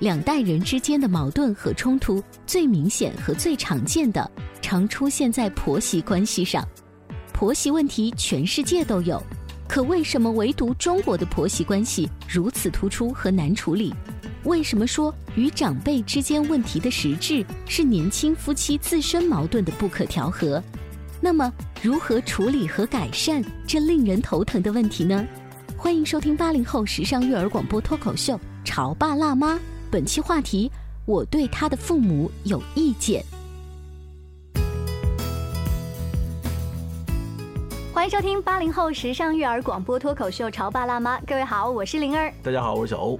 两代人之间的矛盾和冲突，最明显和最常见的，常出现在婆媳关系上。婆媳问题全世界都有，可为什么唯独中国的婆媳关系如此突出和难处理？为什么说与长辈之间问题的实质是年轻夫妻自身矛盾的不可调和？那么，如何处理和改善这令人头疼的问题呢？欢迎收听八零后时尚育儿广播脱口秀《潮爸辣妈》。本期话题：我对他的父母有意见。欢迎收听八零后时尚育儿广播脱口秀《潮爸辣妈》，各位好，我是灵儿。大家好，我是小欧。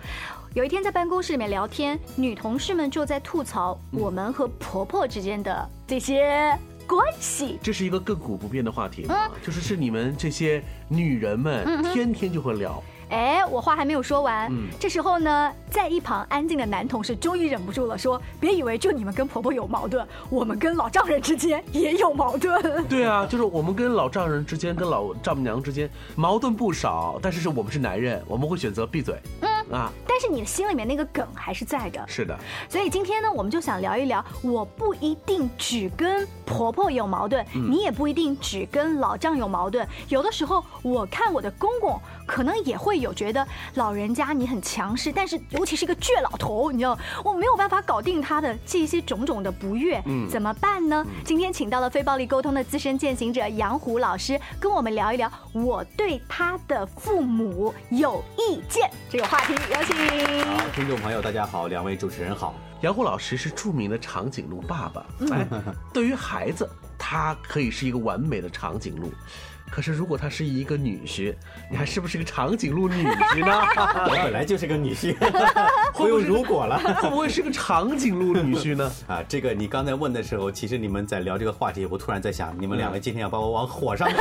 有一天在办公室里面聊天，女同事们就在吐槽我们和婆婆之间的这些关系。这是一个亘古不变的话题啊，就是是你们这些女人们天天就会聊。哎，我话还没有说完。嗯，这时候呢，在一旁安静的男同事终于忍不住了，说：“别以为就你们跟婆婆有矛盾，我们跟老丈人之间也有矛盾。”对啊，就是我们跟老丈人之间、跟老丈母娘之间 矛盾不少，但是是我们是男人，我们会选择闭嘴。嗯啊，但是你的心里面那个梗还是在的。是的。所以今天呢，我们就想聊一聊，我不一定只跟婆婆有矛盾，你也不一定只跟老丈有矛盾。有的时候，我看我的公公，可能也会。有觉得老人家你很强势，但是尤其是一个倔老头，你知道我没有办法搞定他的这些种种的不悦，嗯，怎么办呢？今天请到了非暴力沟通的资深践行者杨虎老师，跟我们聊一聊我对他的父母有意见这个话题。有请。好，听众朋友大家好，两位主持人好。杨虎老师是著名的长颈鹿爸爸，哎，对于孩子，他可以是一个完美的长颈鹿。可是，如果他是一个女婿，你还是不是个长颈鹿女婿呢？我本来就是个女婿，不用如果了。会不会是个长颈鹿女婿呢？啊，这个你刚才问的时候，其实你们在聊这个话题，我突然在想，你们两位今天要把我往火上烤，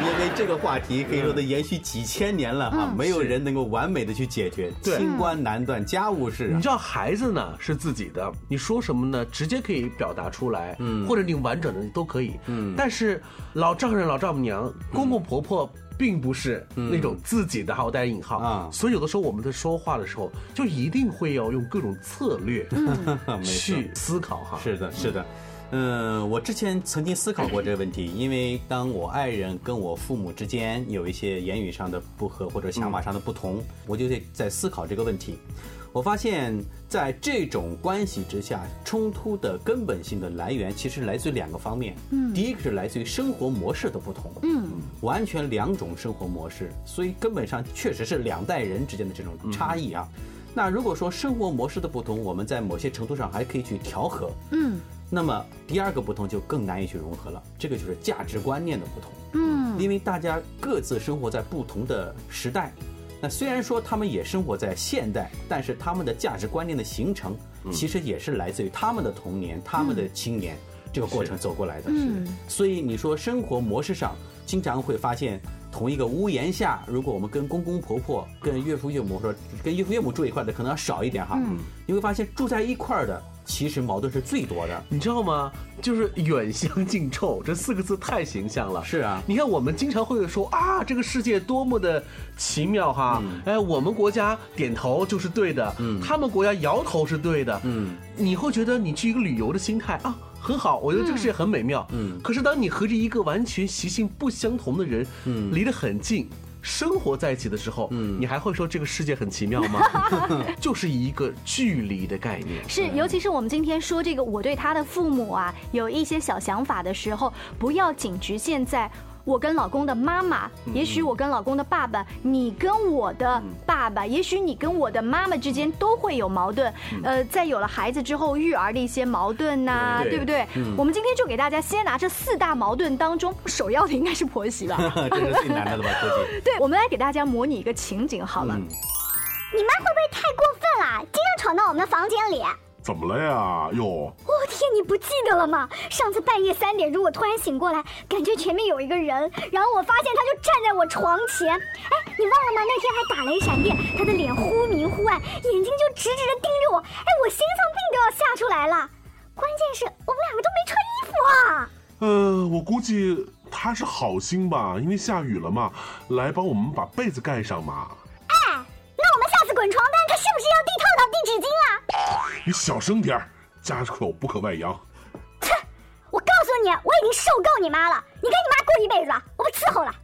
因为这个话题可以说的延续几千年了哈，没有人能够完美的去解决。清官难断家务事。你知道孩子呢是自己的，你说什么呢？直接可以表达出来，嗯，或者你完整的都可以，嗯。但是老丈人、老丈母。娘、公公、婆婆并不是那种自己的，好带引号。啊，所以有的时候我们在说话的时候，就一定会要用各种策略 去思考哈。是的，是的，嗯，我之前曾经思考过这个问题，因为当我爱人跟我父母之间有一些言语上的不合或者想法上的不同，我就得在思考这个问题。我发现，在这种关系之下，冲突的根本性的来源其实来自于两个方面。嗯，第一个是来自于生活模式的不同。嗯，完全两种生活模式，所以根本上确实是两代人之间的这种差异啊。那如果说生活模式的不同，我们在某些程度上还可以去调和。嗯，那么第二个不同就更难以去融合了，这个就是价值观念的不同。嗯，因为大家各自生活在不同的时代。那虽然说他们也生活在现代，但是他们的价值观念的形成，其实也是来自于他们的童年、他们的青年这个过程走过来的。嗯，所以你说生活模式上，经常会发现同一个屋檐下，如果我们跟公公婆婆、跟岳父岳母说，跟岳父岳母住一块的，可能要少一点哈。嗯，你会发现住在一块儿的。其实矛盾是最多的，你知道吗？就是远香近臭这四个字太形象了。是啊，你看我们经常会说啊，这个世界多么的奇妙哈！哎，我们国家点头就是对的，嗯，他们国家摇头是对的，嗯，你会觉得你去一个旅游的心态啊。很好，我觉得这个世界很美妙。嗯，可是当你和着一个完全习性不相同的人，嗯，离得很近。生活在一起的时候，嗯，你还会说这个世界很奇妙吗？就是一个距离的概念。是，尤其是我们今天说这个，我对他的父母啊有一些小想法的时候，不要仅局限在。我跟老公的妈妈，也许我跟老公的爸爸，你跟我的爸爸，也许你跟我的妈妈之间都会有矛盾。呃，在有了孩子之后，育儿的一些矛盾呐，对不对？我们今天就给大家先拿这四大矛盾当中，首要的应该是婆媳吧？这是最难的了吧？估计。对，我们来给大家模拟一个情景好了。你妈会不会太过分了？经常闯到我们的房间里。怎么了呀？哟！我天，你不记得了吗？上次半夜三点，钟，我突然醒过来，感觉前面有一个人，然后我发现他就站在我床前。哎，你忘了吗？那天还打雷闪电，他的脸忽明忽暗，眼睛就直直的盯着我。哎，我心脏病都要吓出来了。关键是我们两个都没穿衣服啊。呃，我估计他是好心吧，因为下雨了嘛，来帮我们把被子盖上嘛。哎，那我们下次滚床单，他是不是要递套套、递纸巾啊？你小声点儿，家丑不可外扬。切！我告诉你，我已经受够你妈了，你跟你妈过一辈子吧，我不伺候了。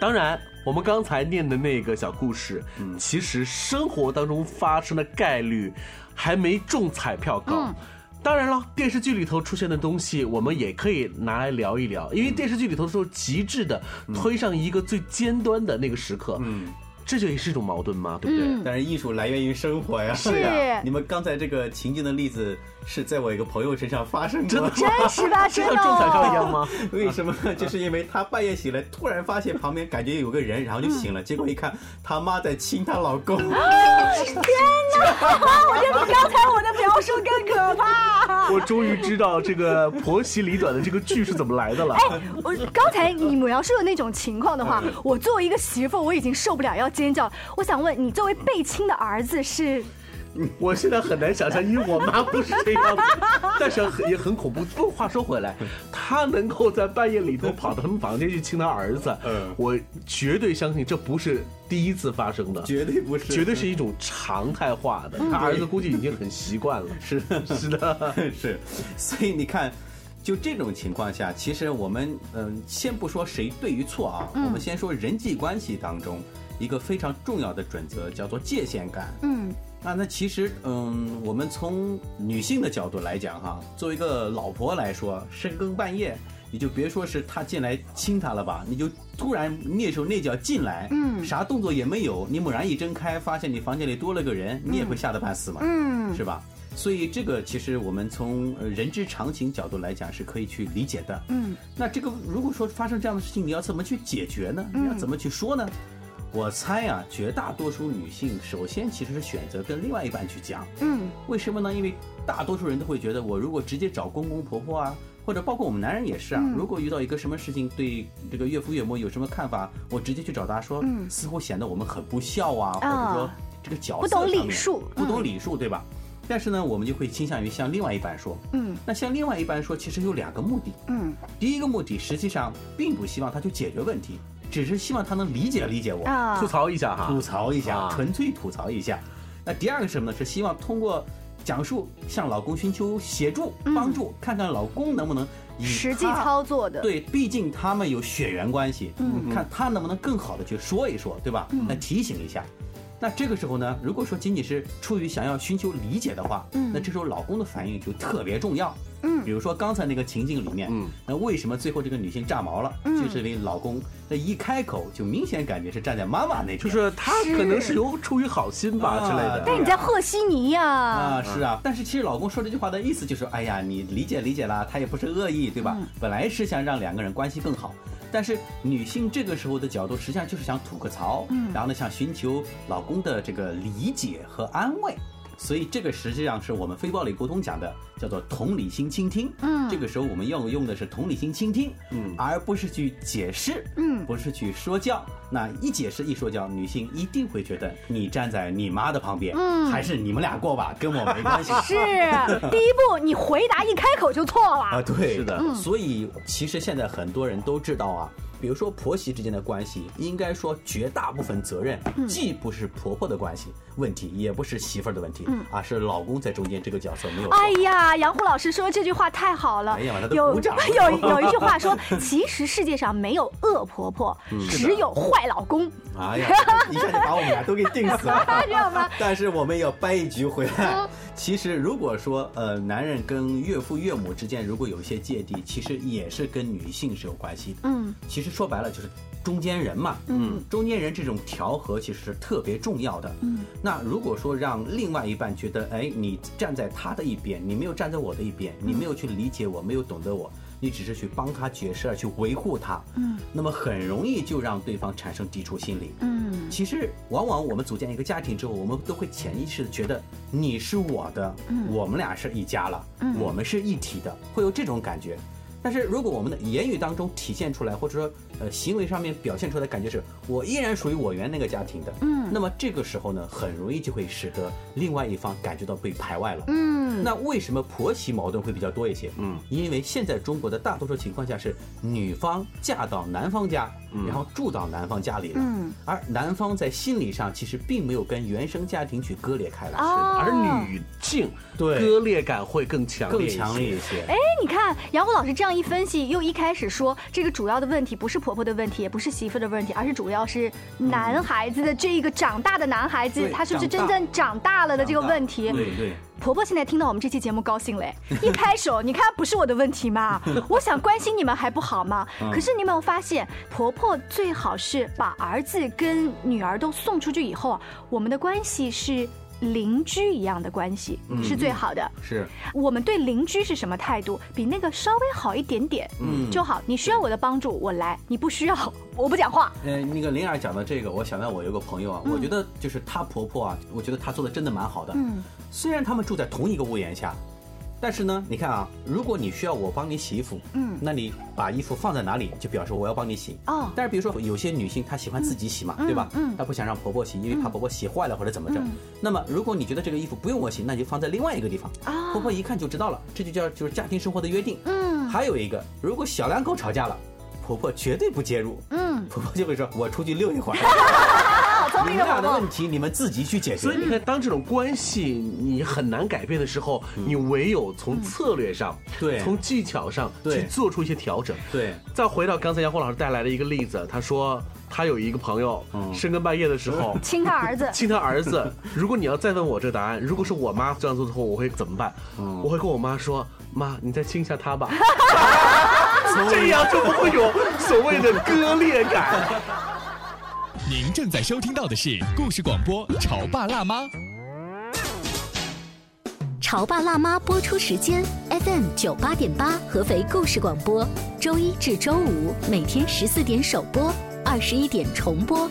当然，我们刚才念的那个小故事，其实生活当中发生的概率还没中彩票高。当然了，电视剧里头出现的东西，我们也可以拿来聊一聊，因为电视剧里头是极致的推上一个最尖端的那个时刻。嗯。这就也是一种矛盾嘛？对不对？但是艺术来源于生活呀。是呀你们刚才这个情境的例子是在我一个朋友身上发生过，真的真实吧？像中彩票一样吗？为什么？就是因为他半夜醒来，突然发现旁边感觉有个人，然后就醒了。结果一看，他妈在亲她老公。天哪！我觉得比刚才我的描述更可怕。我终于知道这个婆媳里短的这个剧是怎么来的了。哎，我刚才你描述的那种情况的话，我作为一个媳妇，我已经受不了要。尖叫！我想问你，作为被亲的儿子是？我现在很难想象，因为我妈不是这样，但是也很恐怖。不过话说回来，她能够在半夜里头跑到他们房间去亲她儿子，嗯，我绝对相信这不是第一次发生的，绝对不是，绝对是一种常态化的。他儿子估计已经很习惯了，是是的，是。所以你看，就这种情况下，其实我们嗯，先不说谁对与错啊，我们先说人际关系当中。一个非常重要的准则叫做界限感。嗯，那那其实，嗯，我们从女性的角度来讲，哈，作为一个老婆来说，深更半夜，你就别说是他进来亲她了吧，你就突然蹑手蹑脚进来，嗯，啥动作也没有，你猛然一睁开，发现你房间里多了个人，你也会吓得半死嘛，嗯，是吧？所以这个其实我们从人之常情角度来讲是可以去理解的。嗯，那这个如果说发生这样的事情，你要怎么去解决呢？你要怎么去说呢？我猜啊，绝大多数女性首先其实是选择跟另外一半去讲。嗯，为什么呢？因为大多数人都会觉得，我如果直接找公公婆婆啊，或者包括我们男人也是啊，如果遇到一个什么事情，对这个岳父岳母有什么看法，我直接去找他说，似乎显得我们很不孝啊，或者说这个角色不懂礼数，不懂礼数，对吧？但是呢，我们就会倾向于向另外一半说。嗯，那向另外一半说，其实有两个目的。嗯，第一个目的实际上并不希望他去解决问题。只是希望他能理解理解我，吐槽一下哈，吐槽一下，纯粹吐槽一下。那第二个什么呢？是希望通过讲述向老公寻求协助帮助，看看老公能不能实际操作的。对，毕竟他们有血缘关系，看他能不能更好的去说一说，对吧？来提醒一下。那这个时候呢，如果说仅仅是出于想要寻求理解的话，那这时候老公的反应就特别重要。嗯，比如说刚才那个情境里面，嗯，那为什么最后这个女性炸毛了？嗯，就是因为老公那一开口就明显感觉是站在妈妈那边，就是他可能是有出于好心吧之类的。但你在和稀泥呀？啊，是啊。但是其实老公说这句话的意思就是，哎呀，你理解理解啦，他也不是恶意，对吧？本来是想让两个人关系更好。但是女性这个时候的角度，实际上就是想吐个槽，嗯，然后呢，想寻求老公的这个理解和安慰。所以这个实际上是我们非暴力沟通讲的，叫做同理心倾听。嗯，这个时候我们要用的是同理心倾听，嗯，而不是去解释，嗯，不是去说教。那一解释一说教，女性一定会觉得你站在你妈的旁边，嗯，还是你们俩过吧，跟我没关系。是，第一步你回答一开口就错了啊。对，是的。所以其实现在很多人都知道啊。比如说婆媳之间的关系，应该说绝大部分责任嗯既不是婆婆的关系问题，也不是媳妇儿的问题，啊是老公在中间这个角色没有哎呀，杨虎老师说这句话太好了。有 有有一句话说，其实世界上没有恶婆婆，嗯只有坏老公。哎呀，一下就把我们俩都给定死了，知道吗？但是我们要掰一局回来。其实如果说呃，男人跟岳父岳母之间如果有一些芥蒂，其实也是跟女性是有关系的。嗯，其实说白了就是中间人嘛。嗯，中间人这种调和其实是特别重要的。嗯，那如果说让另外一半觉得，哎，你站在他的一边，你没有站在我的一边，你没有去理解我，没有懂得我。你只是去帮他解释，去维护他，嗯，那么很容易就让对方产生抵触心理，嗯其实，往往我们组建一个家庭之后，我们都会潜意识的觉得你是我的，嗯我们俩是一家了，嗯我们是一体的，会有这种感觉。但是如果我们的言语当中体现出来，或者说呃行为上面表现出来的感觉是我依然属于我原那个家庭的，嗯那么这个时候呢，很容易就会使得另外一方感觉到被排外了。嗯，那为什么婆媳矛盾会比较多一些？嗯，因为现在中国的大多数情况下是女方嫁到男方家，然后住到男方家里了，嗯，而男方在心理上其实并没有跟原生家庭去割裂开来，哦而女性对割裂感会更强烈更一些，强烈一些。哎，你看杨虎老师这样一分析，又一开始说这个主要的问题不是婆婆的问题，也不是媳妇的问题，而是主要是男孩子的这一个长大的男孩子，他是不是真正长大了的这个问题？对对，婆婆现在听到我们这期节目高兴嘞，一拍手，你看不是我的问题吗？我想关心你们还不好吗？嗯可是你有没有发现，婆婆最好是把儿子跟女儿都送出去以后啊，我们的关系是邻居一样的关系，嗯是最好的。是我们对邻居是什么态度？比那个稍微好一点点，嗯就好。你需要我的帮助，我来；你不需要，我不讲话。呃，那个灵儿讲的这个，我想到我有个朋友啊，我觉得就是她婆婆啊，我觉得她做的真的蛮好的。嗯，虽然他们住在同一个屋檐下，但是呢，你看啊，如果你需要我帮你洗衣服，嗯。那你把衣服放在哪里，就表示我要帮你洗。哦。但是比如说有些女性她喜欢自己洗嘛，对吧？嗯。她不想让婆婆洗，因为怕婆婆洗坏了或者怎么着。那么如果你觉得这个衣服不用我洗，那你就放在另外一个地方，啊。婆婆一看就知道了，这就叫就是家庭生活的约定。嗯。还有一个，如果小两口吵架了，婆婆绝对不介入，嗯，婆婆就会说：“我出去溜一会儿，好 聪你们俩的问。题你们自己去解决。”所以你看，当这种关系你很难改变的时候，你唯有从策略上，对从技巧上去做出一些调整。对，再回到刚才杨红老师带来的一个例子，他说他有一个朋友，深更半夜的时候 亲他儿子，亲他儿子。如果你要再问我这个答案，如果是我妈这样做的话，我会怎么办？我会跟我妈说：“妈，你再亲一下他吧。”这样就不会有所谓的割裂感。您正在收听到的是故事广播《潮爸辣妈》。《潮爸辣妈》播出时间：FM 九八点八，合肥故事广播，周一至周五每天十四点首播，二十一点重播。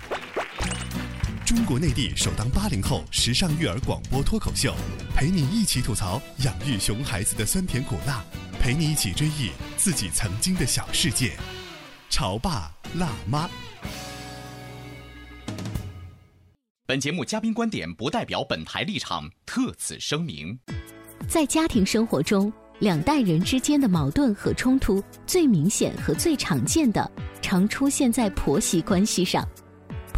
中国内地首档八零后时尚育儿广播脱口秀，陪你一起吐槽养育熊孩子的酸甜苦辣，陪你一起追忆自己曾经的小世界。潮爸辣妈。本节目嘉宾观点不代表本台立场，特此声明。在家庭生活中，两代人之间的矛盾和冲突最明显和最常见的，常出现在婆媳关系上。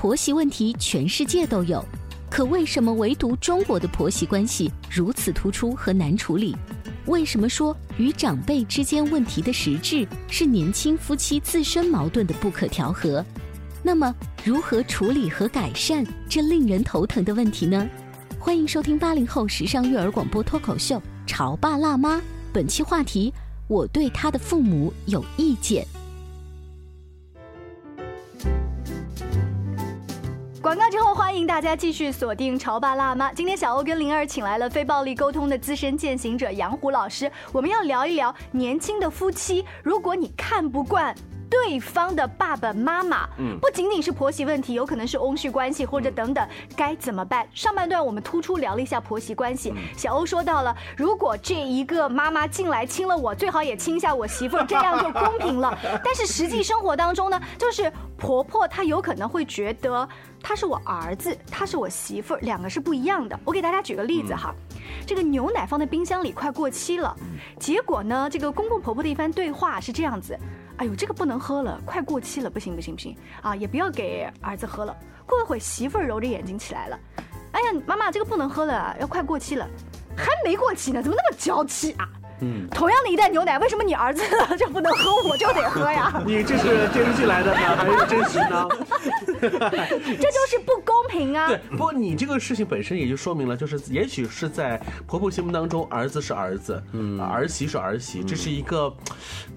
婆媳问题全世界都有，可为什么唯独中国的婆媳关系如此突出和难处理？为什么说与长辈之间问题的实质是年轻夫妻自身矛盾的不可调和？那么，如何处理和改善这令人头疼的问题呢？欢迎收听八零后时尚育儿广播脱口秀《潮爸辣妈》，本期话题：我对他的父母有意见。广告之后，欢迎大家继续锁定《潮爸辣妈》。今天小欧跟灵儿请来了非暴力沟通的资深践行者杨虎老师，我们要聊一聊年轻的夫妻，如果你看不惯。对方的爸爸妈妈，嗯不仅仅是婆媳问题，有可能是翁婿关系或者等等，该怎么办？上半段我们突出聊了一下婆媳关系，小欧说到了，如果这一个妈妈进来亲了我，最好也亲一下我媳妇儿，这样就公平了。但是实际生活当中呢，就是婆婆她有可能会觉得他是我儿子，他是我媳妇儿，两个是不一样的。我给大家举个例子哈，这个牛奶放在冰箱里快过期了，结果呢，这个公公婆婆的一番对话是这样子：哎呦，这个不能喝了，快过期了，不行不行不行啊，也不要给儿子喝了。过了会儿，媳妇儿揉着眼睛起来了，哎呀，妈妈，这个不能喝了，要快过期了，还没过期呢，怎么那么娇气啊？嗯，同样的一袋牛奶，为什么你儿子就不能喝，我就得喝呀？你这是电视剧来的呢，还是真实呢？这就是不公平啊！对，不过你这个事情本身也就说明了，就是也许是在婆婆心目当中，儿子是儿子，嗯，儿媳是儿媳，这是一个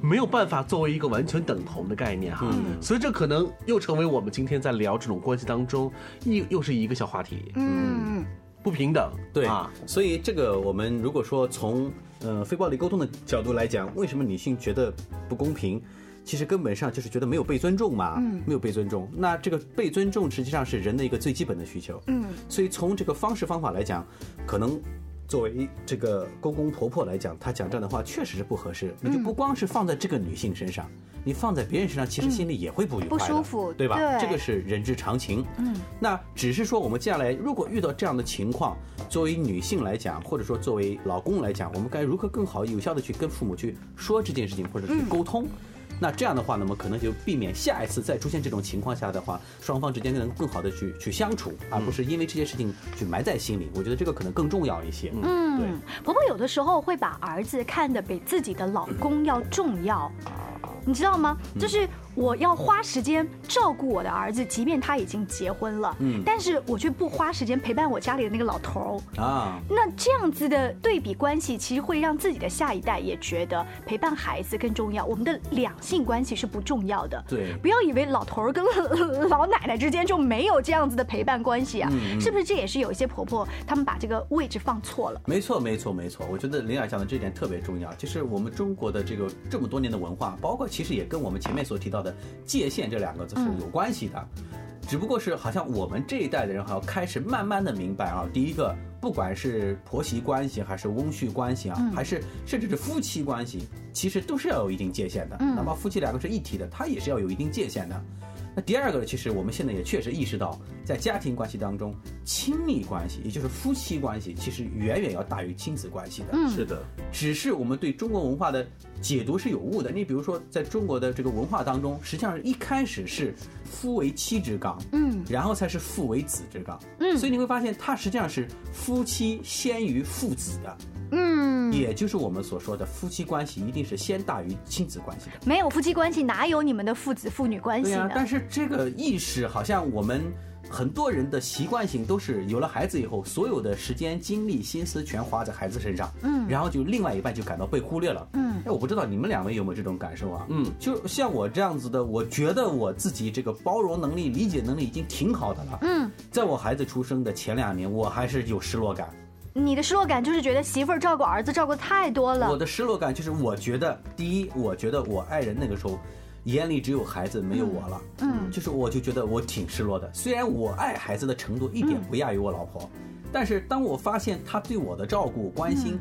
没有办法作为一个完全等同的概念哈。所以这可能又成为我们今天在聊这种关系当中，又又是一个小话题，嗯，不平等，对啊，所以这个我们如果说从呃非暴力沟通的角度来讲，为什么女性觉得不公平？其实根本上就是觉得没有被尊重嘛，嗯。没有被尊重。那这个被尊重实际上是人的一个最基本的需求，嗯，所以从这个方式方法来讲，可能作为这个公公婆婆来讲，她讲这样的话确实是不合适。你就不光是放在这个女性身上，你放在别人身上，其实心里也会不愉快的，不舒服对吧？对这个是人之常情。嗯，那只是说我们接下来如果遇到这样的情况，作为女性来讲，或者说作为老公来讲，我们该如何更好有效的去跟父母去说这件事情，或者去沟通？那这样的话，那么可能就避免下一次再出现这种情况下的话，双方之间能更好的去去相处，而不是因为这些事情去埋在心里。我觉得这个可能更重要一些。嗯，对。婆婆有的时候会把儿子看得比自己的老公要重要，你知道吗？就是我要花时间照顾我的儿子，即便他已经结婚了，嗯但是我却不花时间陪伴我家里的那个老头儿。啊，那这样子的对比关系，其实会让自己的下一代也觉得陪伴孩子更重要。我们的两性关系是不重要的。对不要以为老头儿跟老奶奶之间就没有这样子的陪伴关系啊，是不是？这也是有一些婆婆他们把这个位置放错了。没错，没错，没错。我觉得林雅讲的这点特别重要，就是我们中国的这个这么多年的文化，包括其实也跟我们前面所提到的界限这两个字是有关系的。只不过是好像我们这一代的人，好像开始慢慢的明白啊，第一个，不管是婆媳关系，还是翁婿关系啊，还是甚至是夫妻关系，其实都是要有一定界限的。哪怕夫妻两个是一体的，他也是要有一定界限的。那第二个呢，其实我们现在也确实意识到，在家庭关系当中，亲密关系，也就是夫妻关系，其实远远要大于亲子关系的。嗯是的，只是我们对中国文化的解读是有误的。你比如说，在中国的这个文化当中，实际上一开始是夫为妻之纲，嗯。然后才是父为子之纲，嗯。所以你会发现，它实际上是夫妻先于父子的，嗯，也就是我们所说的夫妻关系一定是先大于亲子关系的。没有夫妻关系，哪有你们的父子父女关系呢？，但是这个意识好像我们很多人的习惯性都是有了孩子以后，所有的时间、精力、心思全花在孩子身上，嗯然后就另外一半就感到被忽略了，嗯哎，我不知道你们两位有没有这种感受啊？嗯，就像我这样子的，我觉得我自己这个包容能力、理解能力已经挺好的了，嗯，在我孩子出生的前两年，我还是有失落感。你的失落感就是觉得媳妇儿照顾儿子照顾太多了。我的失落感就是，我觉得第一，我觉得我爱人那个时候眼里只有孩子，没有我了。嗯就是我就觉得我挺失落的。虽然我爱孩子的程度一点不亚于我老婆，但是当我发现她对我的照顾关心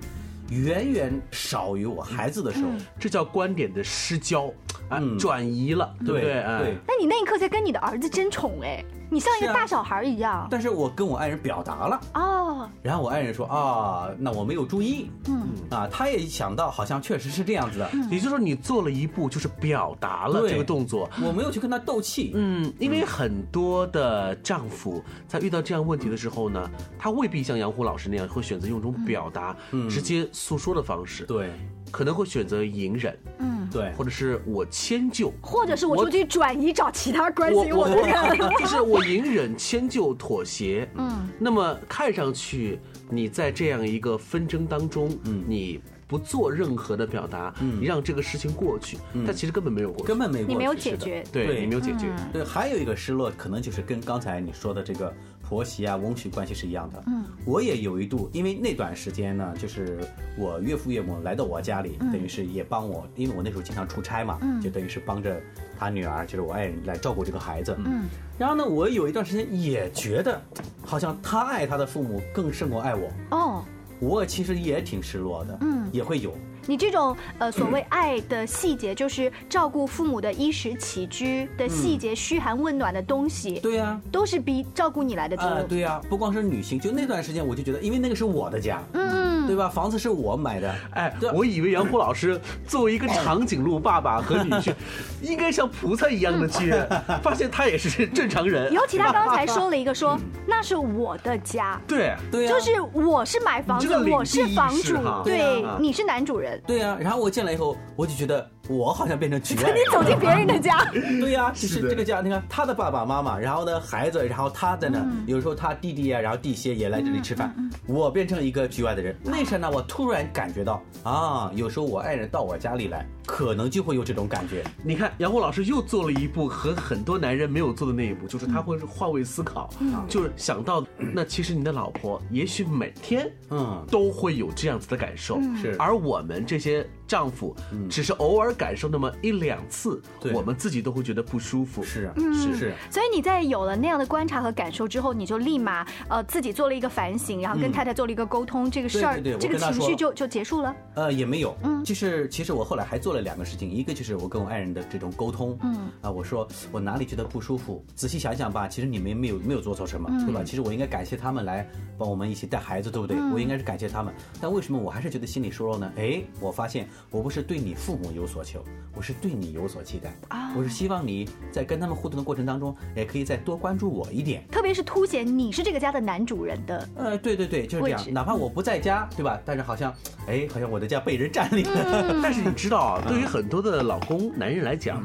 远远少于我孩子的时候，这叫观点的失焦啊，嗯。转移了，对不对？对。那你那一刻在跟你的儿子争宠哎，你像一个大小孩一样。但是我跟我爱人表达了，哦，然后我爱人说啊，那我没有注意，嗯。啊，他也想到好像确实是这样子。的，也就是说，你做了一步，就是表达了这个动作。我没有去跟他斗气，嗯，因为很多的丈夫在遇到这样问题的时候呢，他未必像杨虎老师那样会选择用一种表达、直接诉说的方式，对可能会选择隐忍，嗯，对，或者是我迁就。或者是我出去转移找其他关心我我的人。就是我隐忍、迁就、妥协。嗯，那么看上去你在这样一个纷争当中，嗯你不做任何的表达，嗯你让这个事情过去，嗯但其实根本没有过去，根本没过去你没有解决。对对你没有解决。嗯对，还有一个失落，可能就是跟刚才你说的这个婆媳啊、翁婿关系是一样的。嗯，我也有一度，因为那段时间呢，就是我岳父岳母来到我家里，等于是也帮我，因为我那时候经常出差嘛，就等于是帮着他女儿，就是我爱人来照顾这个孩子。嗯，然后呢，我有一段时间也觉得，好像他爱他的父母更胜过爱我。哦，我其实也挺失落的。嗯，也会有。你这种呃所谓爱的细节，就是照顾父母的衣食起居的细节，嘘寒问暖的东西，对呀，都是比照顾你来的多。对呀，不光是女性，就那段时间我就觉得，因为那个是我的家，嗯，对吧？房子是我买的，哎，我以为杨虎老师作为一个长颈鹿爸爸和女婿，应该像菩萨一样的去，发现他也是正常人。尤其他刚才说了一个说，那是我的家，对对，就是我是买房子，我是房主，对，你是男主人。对呀，然后我进来以后，我就觉得我好像变成局外人。你走进别人的家。对呀，就是这个家，你看他的爸爸妈妈，然后呢孩子，然后他在那，有时候他弟弟啊，然后弟媳也来这里吃饭，我变成一个局外的人。那时呢，我突然感觉到啊，有时候我爱人到我家里来，可能就会有这种感觉。你看，杨红老师又做了一步和很多男人没有做的那一步，就是他会换位思考，就是想到 那其实你的老婆也许每天嗯都会有这样子的感受，是而我们。这些丈夫只是偶尔感受那么一两次，我们自己都会觉得不舒服。是啊是是。所以你在有了那样的观察和感受之后，你就立马呃自己做了一个反省，然后跟太太做了一个沟通，这个事儿这个情绪就就结束了。呃，也没有。嗯，就是其实我后来还做了两个事情，一个就是我跟我爱人的这种沟通。嗯啊，我说我哪里觉得不舒服，仔细想想吧，其实你们没有没有做错什么，对吧？其实我应该感谢他们来帮我们一起带孩子，对不对？我应该是感谢他们。但为什么我还是觉得心里说说呢？哎。我发现我不是对你父母有所求，我是对你有所期待啊！我是希望你在跟他们互动的过程当中，也可以再多关注我一点，特别是凸显你是这个家的男主人的。呃，对对对，就是这样。哪怕我不在家，对吧？但是好像，哎，好像我的家被人占领了。但是你知道啊，对于很多的老公男人来讲。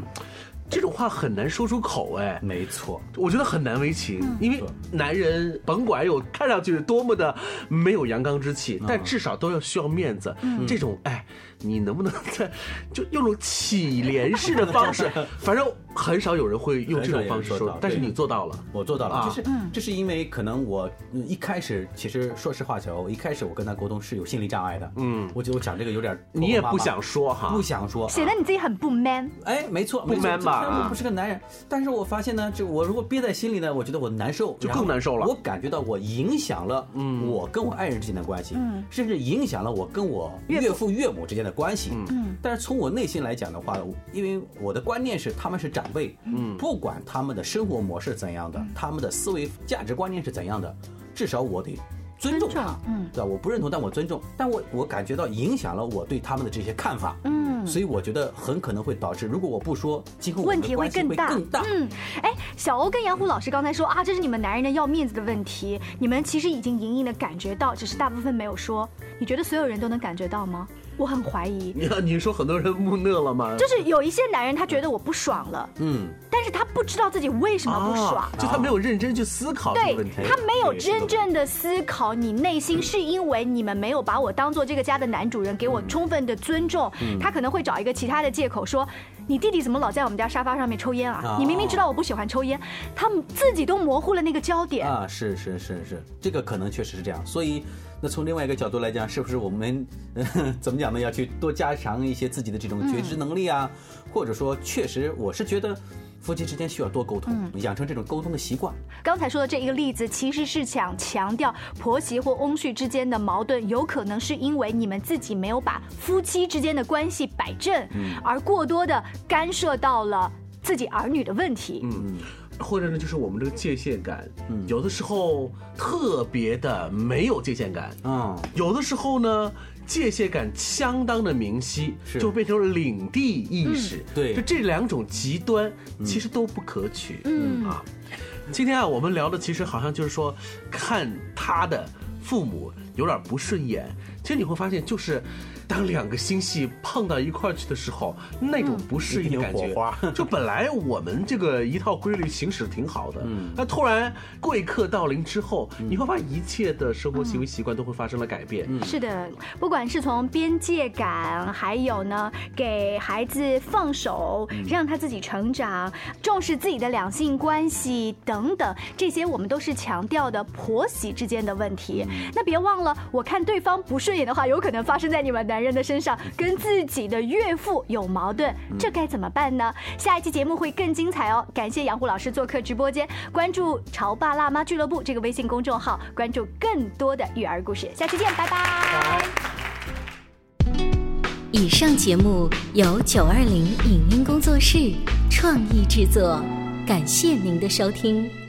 这种话很难说出口，哎，没错，我觉得很难为情，因为男人甭管有看上去多么的没有阳刚之气，但至少都要需要面子。这种，哎，你能不能在就用种乞怜式的方式？反正。很少有人会用这种方式说，但是你做到了，我做到了，就是，这是因为可能我一开始，其实说实话，小欧一开始我跟他沟通是有心理障碍的，嗯，我觉得我讲这个有点，你也不想说哈，不想说，显得你自己很不 man，哎，没错，不 man 吧，我不是个男人，但是我发现呢，就我如果憋在心里呢，我觉得我难受，就更难受了，我感觉到我影响了，嗯，我跟我爱人之间的关系，嗯，甚至影响了我跟我岳父岳母之间的关系，嗯，但是从我内心来讲的话，因为我的观念是他们是长辈，嗯。不管他们的生活模式怎样的，他们的思维价值观念是怎样的，至少我得尊重他，嗯，对吧？我不认同，但我尊重，但我我感觉到影响了我对他们的这些看法，嗯，所以我觉得很可能会导致，如果我不说，今后问题会更大，更大。嗯，哎，小欧跟杨虎老师刚才说啊，这是你们男人的要面子的问题，你们其实已经隐隐的感觉到，只是大部分没有说。你觉得所有人都能感觉到吗？我很怀疑。你你说很多人木讷了吗？就是有一些男人，他觉得我不爽了，嗯，但是他不知道自己为什么不爽，就他没有认真去思考这个问题。他没有真正的思考，你内心是因为你们没有把我当做这个家的男主人，给我充分的尊重。他可能会找一个其他的借口说，你弟弟怎么老在我们家沙发上面抽烟啊？你明明知道我不喜欢抽烟，他们自己都模糊了那个焦点啊！是是是是，这个可能确实是这样，所以。那从另外一个角度来讲，是不是我们 怎么讲呢？要去多加强一些自己的这种觉知能力啊，或者说，确实，我是觉得夫妻之间需要多沟通，养成这种沟通的习惯。刚才说的这一个例子，其实是想强调婆媳或翁婿之间的矛盾，有可能是因为你们自己没有把夫妻之间的关系摆正，而过多的干涉到了自己儿女的问题。嗯。或者呢，就是我们这个界限感，有的时候特别的没有界限感，嗯，有的时候呢，界限感相当的明晰，就变成领地意识，对，就这两种极端其实都不可取，嗯啊。今天啊，我们聊的其实好像就是说，看他的父母有点不顺眼。其其实你会发现，就是当两个星系碰到一块儿去的时候，那种不适应的感觉，一定有火花 就本来我们这个一套规律行驶得挺好的，嗯，那突然贵客到临之后，你会发现一切的生活行为习惯都会发生了改变。嗯是的，不管是从边界感，还有呢，给孩子放手，让他自己成长，重视自己的两性关系等等，这些我们都是强调的婆媳之间的问题。那别忘了，我看对方不顺眼的话，有可能发生在你们男人的身上，跟自己的岳父有矛盾，这该怎么办呢？下一期节目会更精彩哦！感谢杨虎老师做客直播间，关注“潮爸辣妈俱乐部”这个微信公众号，关注更多的育儿故事。下期见，拜拜。以上节目由九二零影音工作室创意制作，感谢您的收听。